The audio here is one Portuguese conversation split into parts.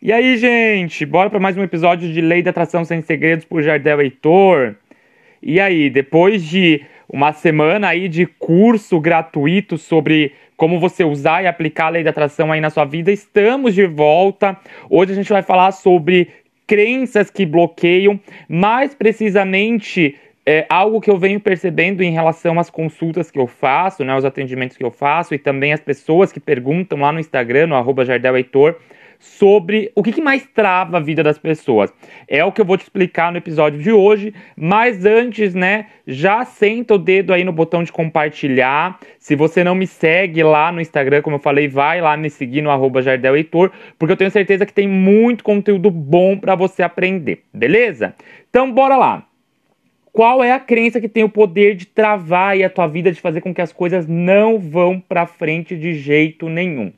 E aí, gente, bora para mais um episódio de Lei da Atração Sem Segredos por Jardel Heitor. E aí, depois de uma semana aí de curso gratuito sobre como você usar e aplicar a Lei da Atração aí na sua vida, estamos de volta. Hoje a gente vai falar sobre crenças que bloqueiam, mais precisamente é algo que eu venho percebendo em relação às consultas que eu faço, né, os atendimentos que eu faço e também as pessoas que perguntam lá no Instagram, no arroba Jardel Heitor, sobre o que, mais trava a vida das pessoas. É o que eu vou te explicar no episódio de hoje, mas antes, né, já senta o dedo aí no botão de compartilhar. Se você não me segue lá no Instagram, como eu falei, vai lá me seguir no arroba Jardel Heitor, porque eu tenho certeza que tem muito conteúdo bom para você aprender, beleza? Então bora lá. Qual é a crença que tem o poder de travar a tua vida, de fazer com que as coisas não vão para frente de jeito nenhum?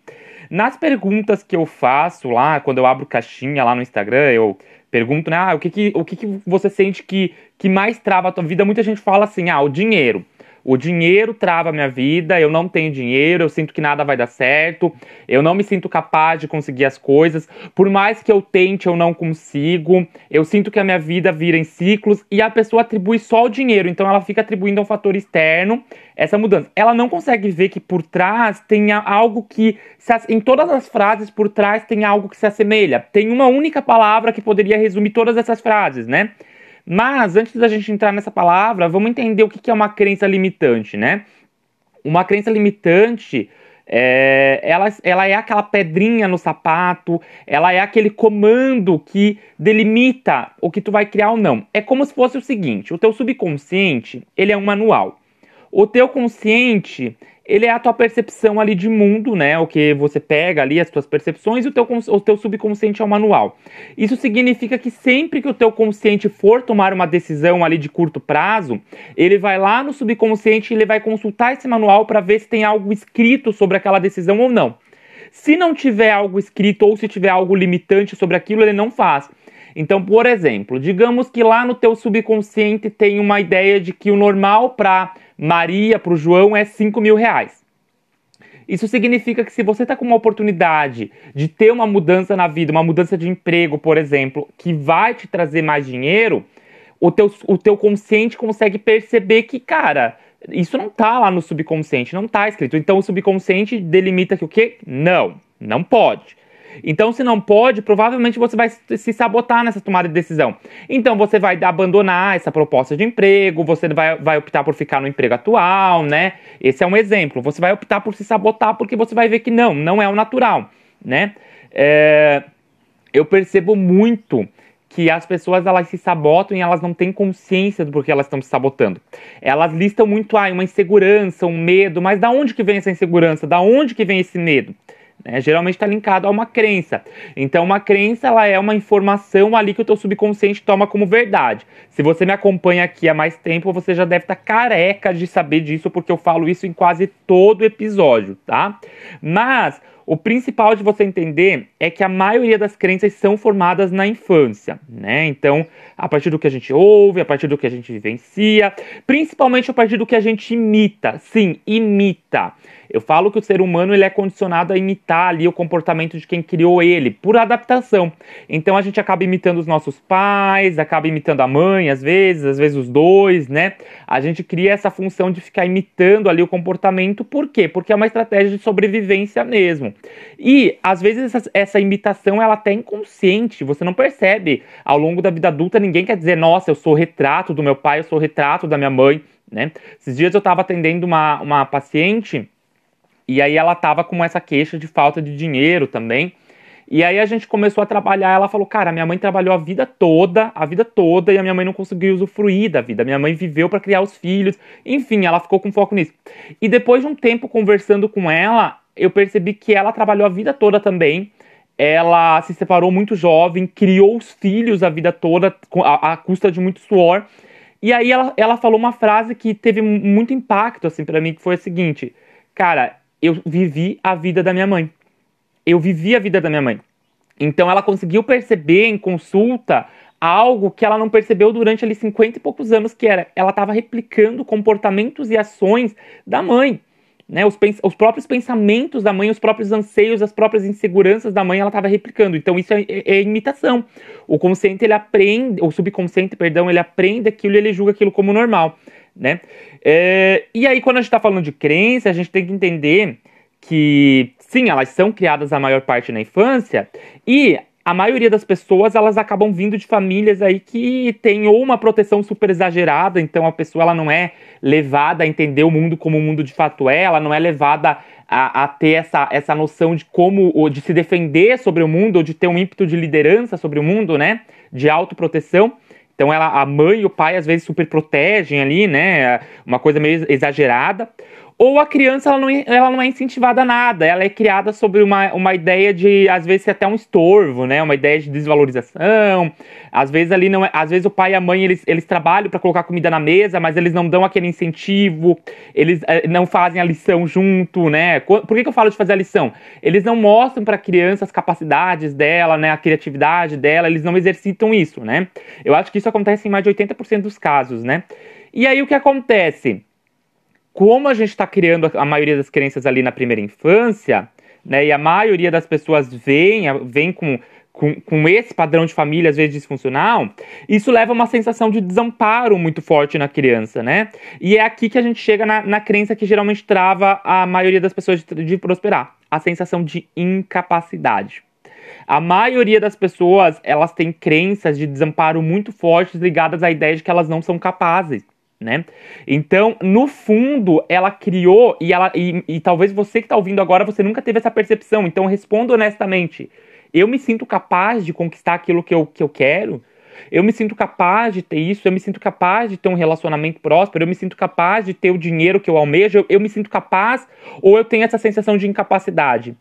Nas perguntas que eu faço lá, quando eu abro caixinha lá no Instagram, eu pergunto, né, ah, o que que, o que, que você sente que, que mais trava a tua vida? Muita gente fala assim, ah, o dinheiro. O dinheiro trava a minha vida, eu não tenho dinheiro, eu sinto que nada vai dar certo, eu não me sinto capaz de conseguir as coisas, por mais que eu tente, eu não consigo, eu sinto que a minha vida vira em ciclos e a pessoa atribui só o dinheiro, então ela fica atribuindo a um fator externo essa mudança. Ela não consegue ver que por trás tem algo que, em todas as frases por trás tem algo que se assemelha, tem uma única palavra que poderia resumir todas essas frases, né? Mas antes da gente entrar nessa palavra, vamos entender o que é uma crença limitante, né? Uma crença limitante é, ela, ela é aquela pedrinha no sapato, ela é aquele comando que delimita o que tu vai criar ou não. É como se fosse o seguinte: o teu subconsciente ele é um manual. O teu consciente ele é a tua percepção ali de mundo, né? O que você pega ali, as tuas percepções, e o teu, o teu subconsciente é o manual. Isso significa que sempre que o teu consciente for tomar uma decisão ali de curto prazo, ele vai lá no subconsciente e ele vai consultar esse manual para ver se tem algo escrito sobre aquela decisão ou não. Se não tiver algo escrito ou se tiver algo limitante sobre aquilo, ele não faz. Então, por exemplo, digamos que lá no teu subconsciente tem uma ideia de que o normal para Maria, para o João, é 5 mil reais. Isso significa que se você está com uma oportunidade de ter uma mudança na vida, uma mudança de emprego, por exemplo, que vai te trazer mais dinheiro, o teu, o teu consciente consegue perceber que, cara, isso não tá lá no subconsciente, não tá escrito. Então o subconsciente delimita que o quê? Não, não pode. Então, se não pode, provavelmente você vai se sabotar nessa tomada de decisão. Então, você vai abandonar essa proposta de emprego, você vai, vai optar por ficar no emprego atual, né? Esse é um exemplo. Você vai optar por se sabotar porque você vai ver que não, não é o natural, né? É, eu percebo muito que as pessoas elas se sabotam e elas não têm consciência do porquê elas estão se sabotando. Elas listam muito ah, uma insegurança, um medo, mas da onde que vem essa insegurança? Da onde que vem esse medo? Né? Geralmente está linkado a uma crença. Então, uma crença ela é uma informação ali que o teu subconsciente toma como verdade. Se você me acompanha aqui há mais tempo, você já deve estar tá careca de saber disso, porque eu falo isso em quase todo episódio, tá? Mas o principal de você entender é que a maioria das crenças são formadas na infância, né? Então, a partir do que a gente ouve, a partir do que a gente vivencia, principalmente a partir do que a gente imita. Sim, imita. Eu falo que o ser humano ele é condicionado a imitar ali o comportamento de quem criou ele, por adaptação. Então a gente acaba imitando os nossos pais, acaba imitando a mãe, às vezes, às vezes os dois, né? A gente cria essa função de ficar imitando ali o comportamento, por quê? Porque é uma estratégia de sobrevivência mesmo. E às vezes essa, essa imitação ela até é inconsciente, você não percebe. Ao longo da vida adulta, ninguém quer dizer, nossa, eu sou retrato do meu pai, eu sou retrato da minha mãe. Né? Esses dias eu estava atendendo uma, uma paciente e aí ela tava com essa queixa de falta de dinheiro também. E aí a gente começou a trabalhar, ela falou: "Cara, minha mãe trabalhou a vida toda, a vida toda e a minha mãe não conseguiu usufruir da vida. Minha mãe viveu para criar os filhos". Enfim, ela ficou com foco nisso. E depois de um tempo conversando com ela, eu percebi que ela trabalhou a vida toda também. Ela se separou muito jovem, criou os filhos a vida toda à, custa de muito suor. E aí ela, ela falou uma frase que teve muito impacto assim para mim, que foi a seguinte: "Cara, eu vivi a vida da minha mãe. Eu vivi a vida da minha mãe. Então ela conseguiu perceber em consulta algo que ela não percebeu durante ali 50 e poucos anos, que era ela estava replicando comportamentos e ações da mãe. Né, os, os, próprios pensamentos da mãe, os próprios anseios, as próprias inseguranças da mãe, ela estava replicando. Então isso é, é, é, imitação. O consciente ele aprende, o subconsciente, perdão, ele aprende aquilo e ele julga aquilo como normal, né? É, e aí quando a gente está falando de crença, a gente tem que entender que sim, elas são criadas a maior parte na infância e a maioria das pessoas elas acabam vindo de famílias aí que tem ou uma proteção super exagerada, então a pessoa ela não é levada a entender o mundo como o mundo de fato é, ela não é levada a, a ter essa, essa noção de como, ou de se defender sobre o mundo, ou de ter um ímpeto de liderança sobre o mundo, né, de autoproteção. Então ela, a mãe e o pai às vezes super protegem ali, né, uma coisa meio exagerada ou a criança ela não, ela não é incentivada a nada, ela é criada sobre uma, uma ideia de, às vezes, até um estorvo, né? Uma ideia de desvalorização. Às vezes ali não é, às vezes o pai e a mãe eles, eles trabalham para colocar comida na mesa, mas eles não dão aquele incentivo, eles é, não fazem a lição junto, né? Por que, que eu falo de fazer a lição? Eles não mostram para a criança as capacidades dela, né? A criatividade dela, eles não exercitam isso, né? Eu acho que isso acontece em mais de 80% dos casos, né? E aí o que acontece? Como a gente está criando a maioria das crenças ali na primeira infância, né, e a maioria das pessoas vem, vem com, com, com esse padrão de família, às vezes disfuncional, isso leva a uma sensação de desamparo muito forte na criança, né? E é aqui que a gente chega na, na crença que geralmente trava a maioria das pessoas de, de prosperar, a sensação de incapacidade. A maioria das pessoas, elas têm crenças de desamparo muito fortes ligadas à ideia de que elas não são capazes né? Então, no fundo, ela criou e ela e, e talvez você que está ouvindo agora você nunca teve essa percepção. Então, responda honestamente. Eu me sinto capaz de conquistar aquilo que eu, que eu quero. Eu me sinto capaz de ter isso, eu me sinto capaz de ter um relacionamento próspero, eu me sinto capaz de ter o dinheiro que eu almejo, eu, eu me sinto capaz ou eu tenho essa sensação de incapacidade,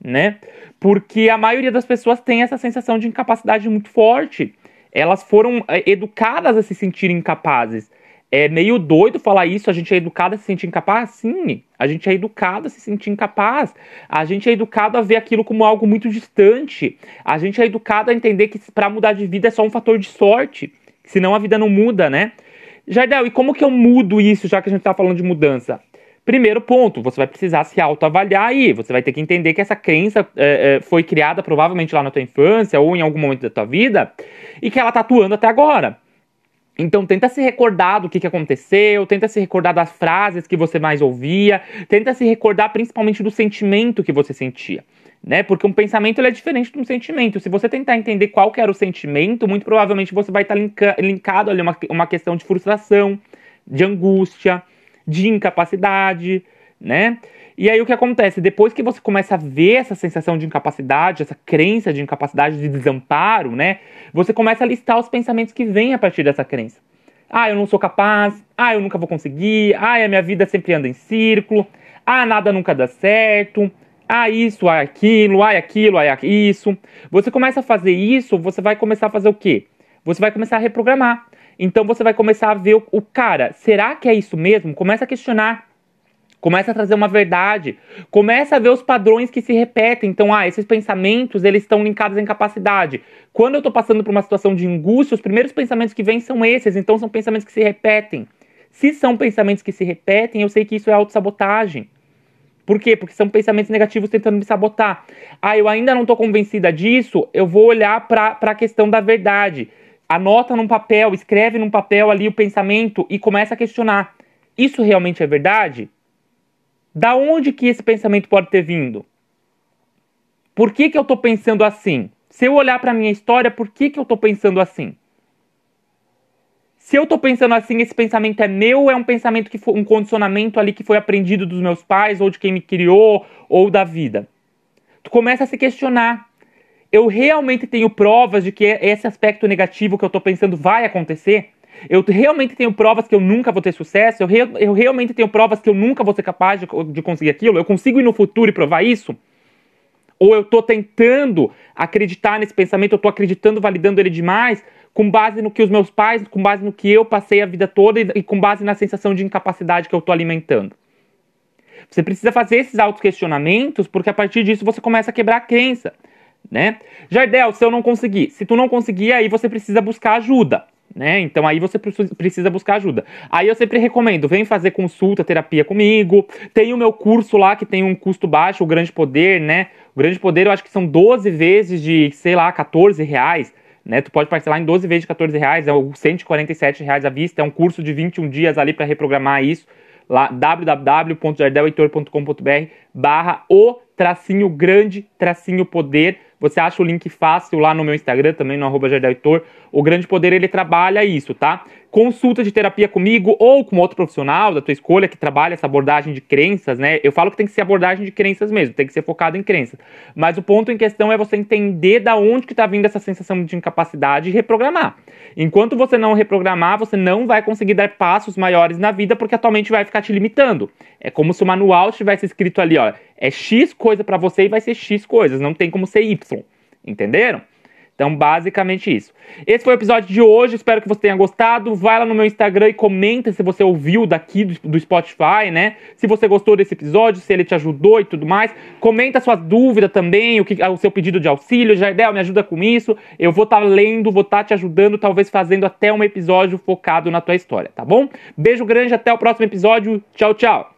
né? Porque a maioria das pessoas tem essa sensação de incapacidade muito forte. Elas foram é, educadas a se sentirem incapazes é meio doido falar isso. A gente é educado a se sentir incapaz? Sim, a gente é educado a se sentir incapaz. A gente é educado a ver aquilo como algo muito distante. A gente é educado a entender que para mudar de vida é só um fator de sorte, senão a vida não muda, né? Jardel, e como que eu mudo isso, já que a gente está falando de mudança? Primeiro ponto, você vai precisar se autoavaliar aí. Você vai ter que entender que essa crença é, é, foi criada provavelmente lá na tua infância ou em algum momento da tua vida e que ela está atuando até agora. Então tenta se recordar do que, que aconteceu, tenta se recordar das frases que você mais ouvia, tenta se recordar principalmente do sentimento que você sentia. Né? Porque um pensamento é diferente de um sentimento. Se você tentar entender qual era o sentimento, muito provavelmente você vai estar linka, linkado ali uma, uma questão de frustração, de angústia, de incapacidade, né? E aí o que acontece? Depois que você começa a ver essa sensação de incapacidade, essa crença de incapacidade, de desamparo, né? Você começa a listar os pensamentos que vêm a partir dessa crença. Ah, eu não sou capaz. Ah, eu nunca vou conseguir. Ah, a minha vida sempre anda em círculo. Ah, nada nunca dá certo. Ah, isso, ah, aquilo, ah, aquilo, ah, isso. Você começa a fazer isso, você vai começar a fazer o quê? Você vai começar a reprogramar. Então você vai começar a ver o, o cara, será que é isso mesmo? Começa a questionar. Começa a trazer uma verdade. Começa a ver os padrões que se repetem. Então, ah, esses pensamentos, eles estão linkados à incapacidade. Quando eu estou passando por uma situação de angústia, os primeiros pensamentos que vêm são esses. Então, são pensamentos que se repetem. Se são pensamentos que se repetem, eu sei que isso é autossabotagem. Por quê? Porque são pensamentos negativos tentando me sabotar. Ah, eu ainda não estou convencida disso, eu vou olhar para a questão da verdade. Anota num papel, escreve num papel ali o pensamento e começa a questionar. Isso realmente é verdade? Da onde que esse pensamento pode ter vindo? Por que, que eu estou pensando assim? Se eu olhar para a minha história, por que, que eu estou pensando assim? Se eu estou pensando assim, esse pensamento é meu ou é um pensamento que foi um condicionamento ali que foi aprendido dos meus pais, ou de quem me criou, ou da vida? Tu começa a se questionar. Eu realmente tenho provas de que esse aspecto negativo que eu estou pensando vai acontecer? Eu realmente tenho provas que eu nunca vou ter sucesso? Eu, re, eu realmente tenho provas que eu nunca vou ser capaz de, de conseguir aquilo? Eu consigo ir no futuro e provar isso? Ou eu estou tentando acreditar nesse pensamento, eu estou acreditando, validando ele demais, com base no que os meus pais, com base no que eu passei a vida toda e, e com base na sensação de incapacidade que eu estou alimentando. Você precisa fazer esses autoquestionamentos, porque a partir disso você começa a quebrar a crença, né? Jardel, se eu não conseguir, se tu não conseguir, aí você precisa buscar ajuda né? Então aí você precisa buscar ajuda. Aí eu sempre recomendo, vem fazer consulta, terapia comigo. Tem o meu curso lá que tem um custo baixo, o Grande Poder, né? O Grande Poder eu acho que são 12 vezes de, sei lá, 14 reais. Né, tu pode parcelar em 12 vezes de 14 reais, é 147 reais à vista, é um curso de 21 dias ali para reprogramar isso, lá www.jardelheitor.com.br barra o tracinho grande, tracinho poder, você acha o link fácil lá no meu Instagram, também no arroba O Grande Poder, ele trabalha isso, tá? Consulta de terapia comigo ou com outro profissional da tua escolha que trabalha essa abordagem de crenças, né? Eu falo que tem que ser abordagem de crenças mesmo, tem que ser focado em crenças. Mas o ponto em questão é você entender da onde que tá vindo essa sensação de incapacidade e reprogramar. Enquanto você não reprogramar, você não vai conseguir dar passos maiores na vida porque atualmente vai ficar te limitando. É como se o manual tivesse escrito ali, ó, é X coisa para você e vai ser X coisas, não tem como ser Y. Entenderam? Então, basicamente isso. Esse foi o episódio de hoje. Espero que você tenha gostado. Vai lá no meu Instagram e comenta se você ouviu daqui do, do, Spotify, né? Se você gostou desse episódio, se ele te ajudou e tudo mais. Comenta sua dúvida também, o, que, o seu pedido de auxílio. Jardel, me ajuda com isso. Eu vou estar tá lendo, vou estar tá te ajudando, talvez fazendo até um episódio focado na tua história, tá bom? Beijo grande, até o próximo episódio. Tchau, tchau.